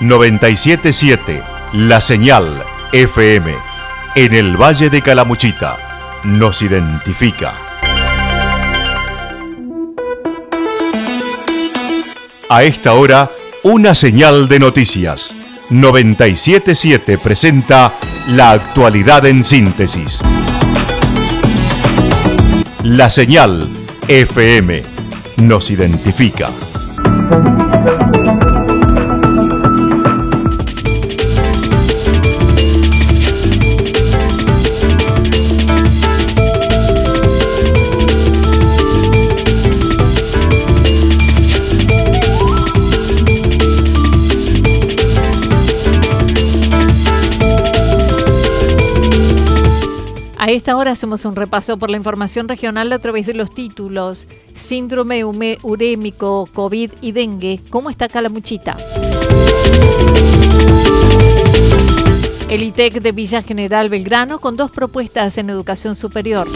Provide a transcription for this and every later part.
977 La Señal FM en el Valle de Calamuchita nos identifica. A esta hora, una señal de noticias. 977 presenta la actualidad en síntesis. La señal FM nos identifica. A esta hora hacemos un repaso por la información regional a través de los títulos Síndrome urémico, COVID y dengue. ¿Cómo está Calamuchita? El ITEC de Villa General Belgrano con dos propuestas en educación superior.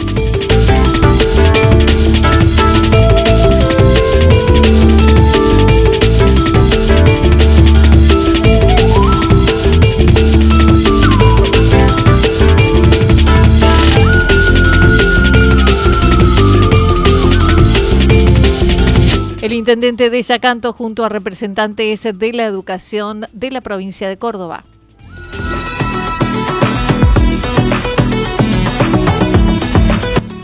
El intendente de Yacanto junto a representantes de la educación de la provincia de Córdoba.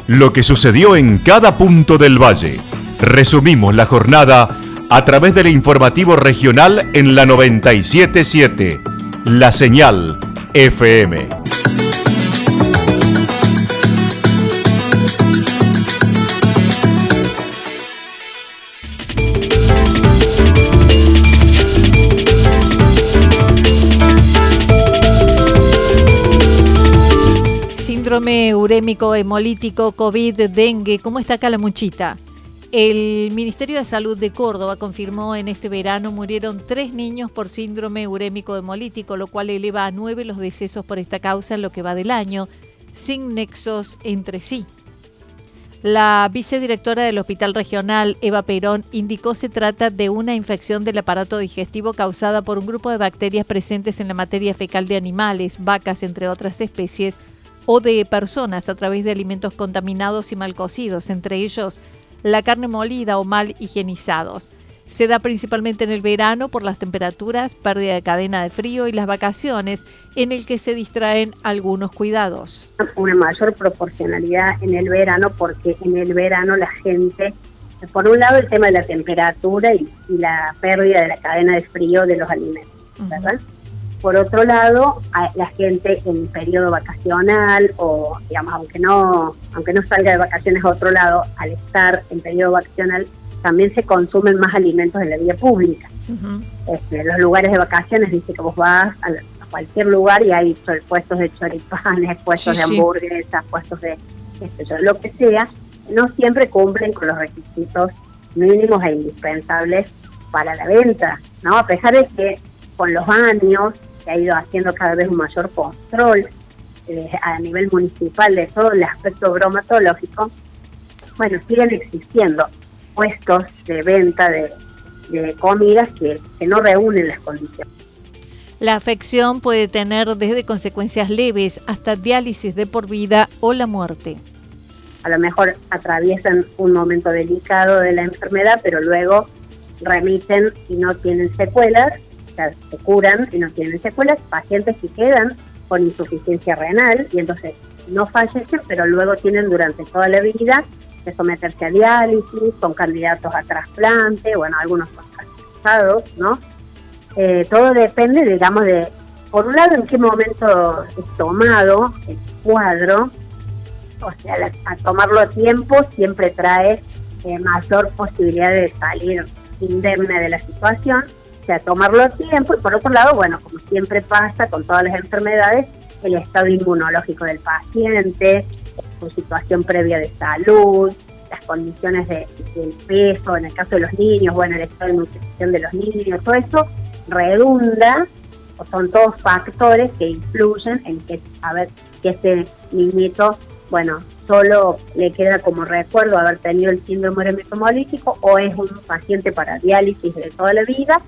Lo que sucedió en cada punto del valle. Resumimos la jornada a través del informativo regional en la 977, La Señal FM. Síndrome urémico hemolítico, COVID, dengue. ¿Cómo está Calamuchita? El Ministerio de Salud de Córdoba confirmó en este verano murieron tres niños por síndrome urémico hemolítico, lo cual eleva a nueve los decesos por esta causa en lo que va del año, sin nexos entre sí. La vicedirectora del Hospital Regional, Eva Perón, indicó se trata de una infección del aparato digestivo causada por un grupo de bacterias presentes en la materia fecal de animales, vacas, entre otras especies, o de personas a través de alimentos contaminados y mal cocidos, entre ellos la carne molida o mal higienizados. Se da principalmente en el verano por las temperaturas, pérdida de cadena de frío y las vacaciones, en el que se distraen algunos cuidados. Una mayor proporcionalidad en el verano porque en el verano la gente, por un lado el tema de la temperatura y, la pérdida de la cadena de frío de los alimentos, ¿verdad? Por otro lado, la gente en periodo vacacional o, digamos, aunque no, aunque no salga de vacaciones a otro lado, al estar en periodo vacacional, también se consumen más alimentos en la vía pública. Este, los lugares de vacaciones, dice que vos vas a, cualquier lugar y hay puestos de choripanes, puestos de hamburguesas, puestos de lo que sea, no siempre cumplen con los requisitos mínimos e indispensables para la venta, ¿no? A pesar de que con los años se ha ido haciendo cada vez un mayor control eh, a nivel municipal de todo el aspecto bromatológico, bueno, siguen existiendo puestos de venta de, comidas que, que no reúnen las condiciones. La afección puede tener desde consecuencias leves hasta diálisis de por vida o la muerte. A lo mejor atraviesan un momento delicado de la enfermedad, pero luego remiten y no tienen secuelas se curan y no tienen secuelas, pacientes que quedan con insuficiencia renal y entonces no fallecen, pero luego tienen durante toda la vida que someterse a diálisis, son candidatos a trasplante, bueno, algunos son trasplantados, ¿no? Eh, todo depende, digamos, de, por un lado, en qué momento es tomado el cuadro, o sea, a tomarlo a tiempo siempre trae eh, mayor posibilidad de salir indemne de la situación, sea, tomarlo a tiempo. Y por otro lado, bueno, como siempre pasa con todas las enfermedades, el estado inmunológico del paciente, su situación previa de salud, las condiciones de, del peso, en el caso de los niños, bueno, el estado de nutrición de los niños, todo eso redunda, o son todos factores que influyen en que, a ver, que ese niñito, bueno, solo le queda como recuerdo haber tenido el síndrome hematomalítico o es un paciente para diálisis de toda la vida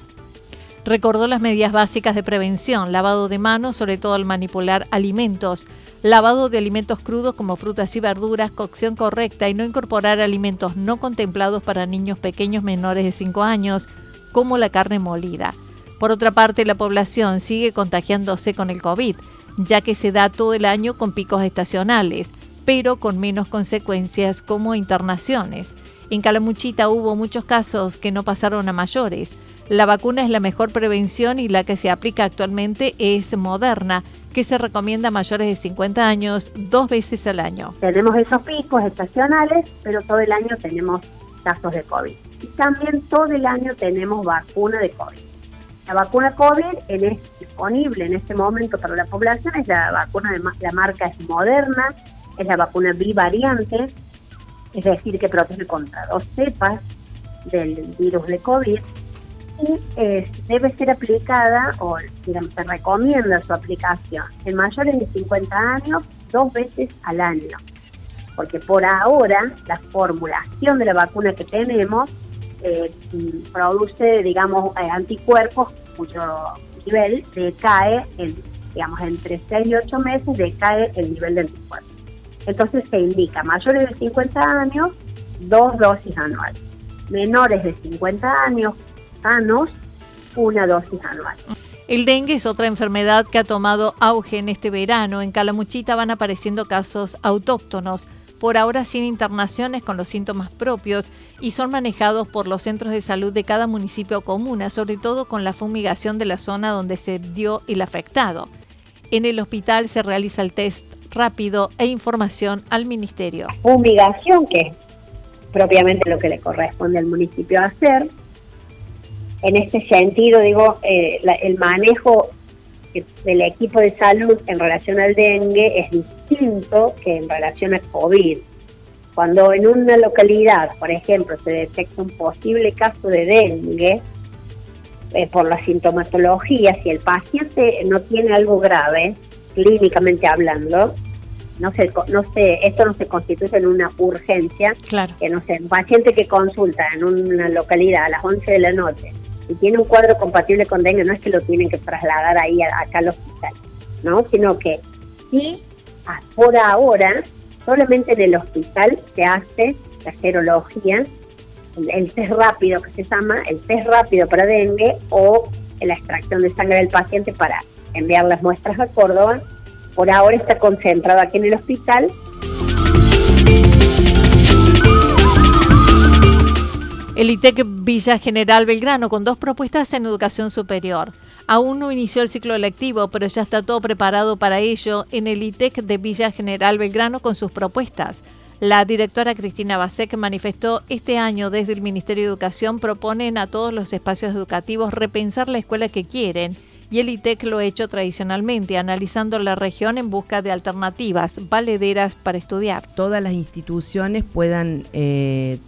Recordó las medidas básicas de prevención, lavado de manos, sobre todo al manipular alimentos, lavado de alimentos crudos como frutas y verduras, cocción correcta y no incorporar alimentos no contemplados para niños pequeños menores de 5 años, como la carne molida. Por otra parte, la población sigue contagiándose con el COVID, ya que se da todo el año con picos estacionales, pero con menos consecuencias como internaciones. En Calamuchita hubo muchos casos que no pasaron a mayores. La vacuna es la mejor prevención y la que se aplica actualmente es moderna, que se recomienda a mayores de 50 años dos veces al año. Tenemos esos picos estacionales, pero todo el año tenemos casos de COVID. Y también todo el año tenemos vacuna de COVID. La vacuna COVID es disponible en este momento para la población, es la vacuna de la marca es Moderna, es la vacuna bivariante, es decir, que protege contra dos cepas del virus de COVID eh, debe ser aplicada, o digamos, se recomienda su aplicación en mayores de 50 años dos veces al año. Porque por ahora la formulación de la vacuna que tenemos eh, produce, digamos, eh, anticuerpos cuyo nivel decae, en, digamos, entre 6 y 8 meses decae el nivel de anticuerpos. Entonces se indica mayores de 50 años, dos dosis anuales. Menores de 50 años, sanos una dosis anual. El dengue es otra enfermedad que ha tomado auge en este verano. En Calamuchita van apareciendo casos autóctonos, por ahora sin internaciones con los síntomas propios y son manejados por los centros de salud de cada municipio o comuna, sobre todo con la fumigación de la zona donde se dio el afectado. En el hospital se realiza el test rápido e información al ministerio. Fumigación, que es propiamente lo que le corresponde al municipio hacer, en este sentido, digo, eh, el manejo del equipo de salud en relación al dengue es distinto que en relación al COVID. Cuando en una localidad, por ejemplo, se detecta un posible caso de dengue, eh, por la sintomatología, si el paciente no tiene algo grave, clínicamente hablando, no se, no se, esto no se constituye en una urgencia, claro. que no sé, un paciente que consulta en una localidad a las 11 de la noche si tiene un cuadro compatible con dengue, no es que lo tienen que trasladar ahí acá al hospital, ¿no? Sino que sí, por ahora, solamente en el hospital se hace la serología, el, test rápido que se llama, el test rápido para dengue o la extracción de sangre del paciente para enviar las muestras a Córdoba. Por ahora está concentrado aquí en el hospital El ITEC Villa General Belgrano con dos propuestas en educación superior. Aún no inició el ciclo lectivo, pero ya está todo preparado para ello en el ITEC de Villa General Belgrano con sus propuestas. La directora Cristina Basek manifestó este año desde el Ministerio de Educación proponen a todos los espacios educativos repensar la escuela que quieren y el ITEC lo ha hecho tradicionalmente, analizando la región en busca de alternativas valederas para estudiar. Todas las instituciones puedan eh,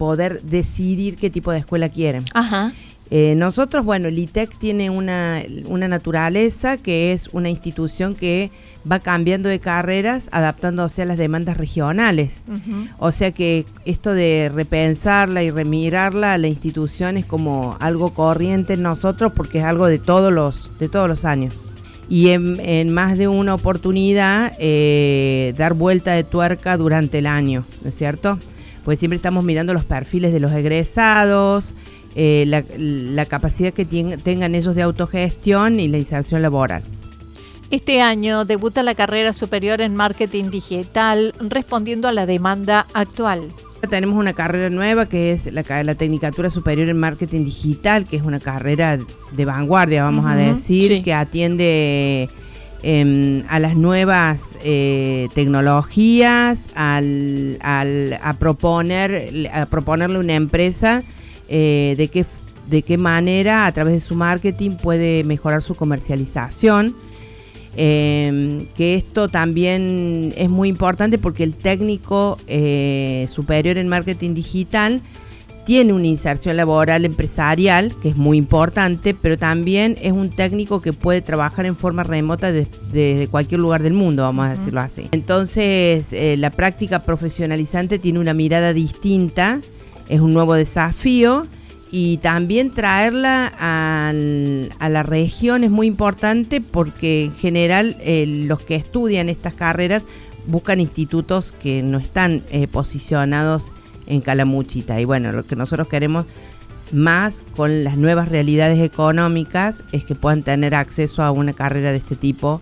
poder decidir qué tipo de escuela quieren. Ajá. Eh, nosotros, bueno, el ITEC tiene una, naturaleza que es una institución que va cambiando de carreras, adaptándose a las demandas regionales. O sea que esto de repensarla y remirarla a la institución es como algo corriente en nosotros porque es algo de todos los, de todos los años. Y en, más de una oportunidad eh, dar vuelta de tuerca durante el año, ¿no es cierto? Pues siempre estamos mirando los perfiles de los egresados, eh, la, capacidad que tengan ellos de autogestión y la inserción laboral. Este año debuta la carrera superior en marketing digital respondiendo a la demanda actual. Tenemos una carrera nueva que es la, la Tecnicatura Superior en Marketing Digital, que es una carrera de vanguardia, vamos a decir, que atiende Em, a las nuevas eh, tecnologías, al, a, proponer, a proponerle a una empresa eh, de, qué, de qué manera a través de su marketing puede mejorar su comercialización. Em, que esto también es muy importante porque el técnico eh, superior en marketing digital tiene una inserción laboral empresarial, que es muy importante, pero también es un técnico que puede trabajar en forma remota desde cualquier lugar del mundo, vamos a decirlo así. Entonces, eh, la práctica profesionalizante tiene una mirada distinta, es un nuevo desafío y también traerla a la región es muy importante porque en general eh, los que estudian estas carreras buscan institutos que no están eh, posicionados en Calamuchita. Y bueno, lo que nosotros queremos más con las nuevas realidades económicas es que puedan tener acceso a una carrera de este tipo.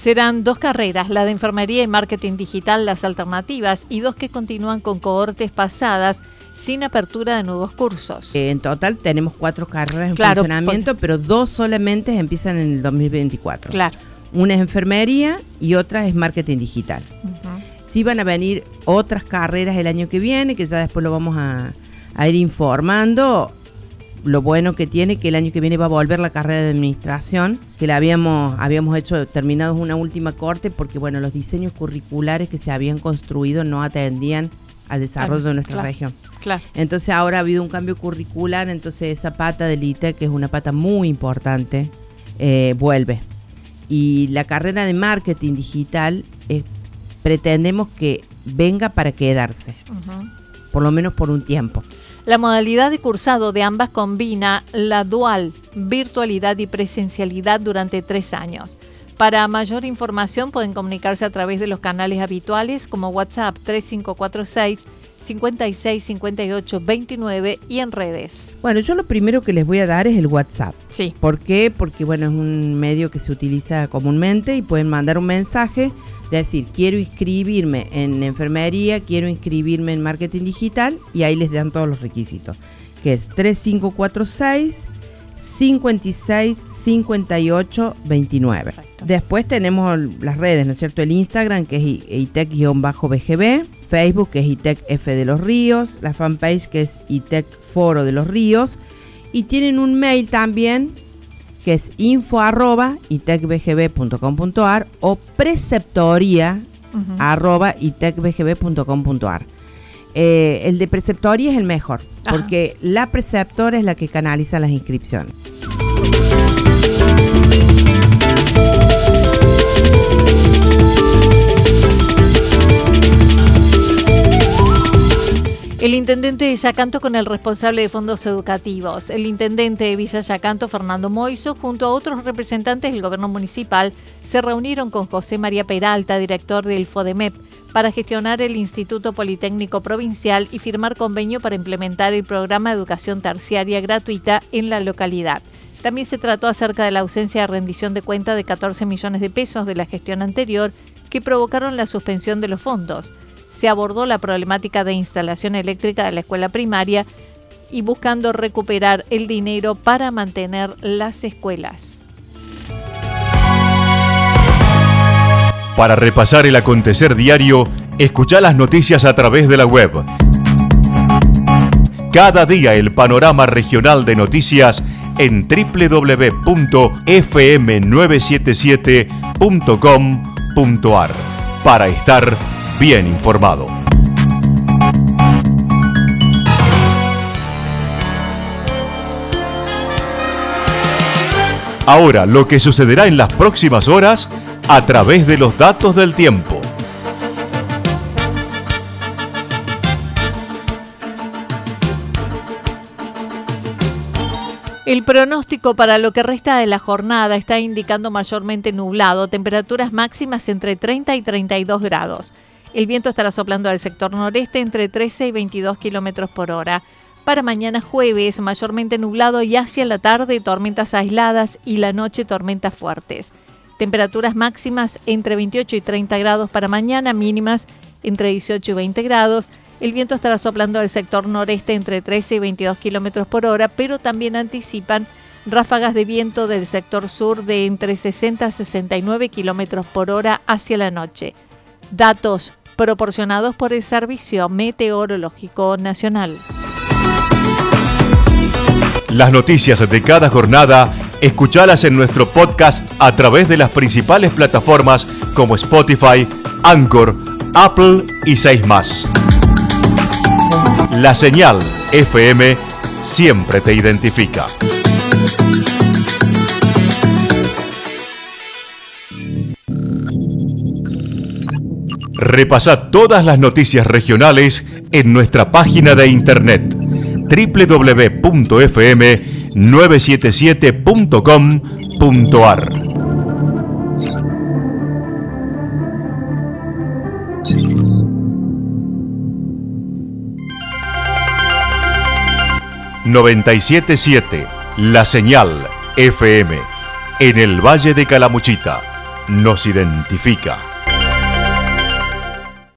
Serán dos carreras, la de enfermería y marketing digital, las alternativas, y dos que continúan con cohortes pasadas sin apertura de nuevos cursos. Eh, en total tenemos cuatro carreras en funcionamiento, pero dos solamente empiezan en el 2024. Claro. Una es enfermería y otra es marketing digital. Sí van a venir otras carreras el año que viene, que ya después lo vamos a, ir informando. Lo bueno que tiene que el año que viene va a volver la carrera de administración, que la habíamos, habíamos hecho terminados una última corte porque bueno, los diseños curriculares que se habían construido no atendían al desarrollo de nuestra región. Claro. Entonces ahora ha habido un cambio curricular, entonces esa pata del ITEC, que es una pata muy importante, eh, vuelve y la carrera de marketing digital eh, pretendemos que venga para quedarse, por lo menos por un tiempo. La modalidad de cursado de ambas combina la dual, virtualidad y presencialidad durante tres años. Para mayor información pueden comunicarse a través de los canales habituales como WhatsApp 3546 56 58 29 y en redes. Bueno, yo lo primero que les voy a dar es el WhatsApp. Sí. ¿Por qué? Porque bueno, es un medio que se utiliza comúnmente y pueden mandar un mensaje, decir, quiero inscribirme en enfermería, quiero inscribirme en marketing digital y ahí les dan todos los requisitos, que es 3546 56 58 29. Después tenemos las redes, ¿no es cierto? El Instagram que es itec-bgb, Facebook que es itec F de los Ríos, la fanpage que es itec Foro de los Ríos y tienen un mail también que es info arroba itecbgb.com.ar o preceptoría arroba itecbgb.com.ar. Eh, el de preceptoría es el mejor, porque la preceptora es la que canaliza las inscripciones. El intendente de Yacanto con el responsable de fondos educativos. El intendente de Villa Yacanto, Fernando Moiso, junto a otros representantes del gobierno municipal, se reunieron con José María Peralta, director del FODEMEP, para gestionar el Instituto Politécnico Provincial y firmar convenio para implementar el programa de educación terciaria gratuita en la localidad. También se trató acerca de la ausencia de rendición de cuenta de 14 millones de pesos de la gestión anterior que provocaron la suspensión de los fondos se abordó la problemática de instalación eléctrica de la escuela primaria y buscando recuperar el dinero para mantener las escuelas. Para repasar el acontecer diario, escucha las noticias a través de la web. Cada día el panorama regional de noticias en www.fm977.com.ar para estar bien informado. Ahora, lo que sucederá en las próximas horas a través de los datos del tiempo. El pronóstico para lo que resta de la jornada está indicando mayormente nublado, temperaturas máximas entre 30 y 32 grados. El viento estará soplando al sector noreste entre 13 y 22 kilómetros por hora. Para mañana jueves, mayormente nublado y hacia la tarde tormentas aisladas y la noche tormentas fuertes. Temperaturas máximas entre 28 y 30 grados para mañana, mínimas entre 18 y 20 grados. El viento estará soplando al sector noreste entre 13 y 22 kilómetros por hora, pero también anticipan ráfagas de viento del sector sur de entre 60 y 69 kilómetros por hora hacia la noche. Datos proporcionados por el Servicio Meteorológico Nacional. Las noticias de cada jornada, escuchalas en nuestro podcast a través de las principales plataformas como Spotify, Anchor, Apple y 6 más. La señal FM siempre te identifica. Repasa todas las noticias regionales en nuestra página de internet www.fm977.com.ar. ...977... La Señal FM... ...en el Valle de Calamuchita... ...nos identifica...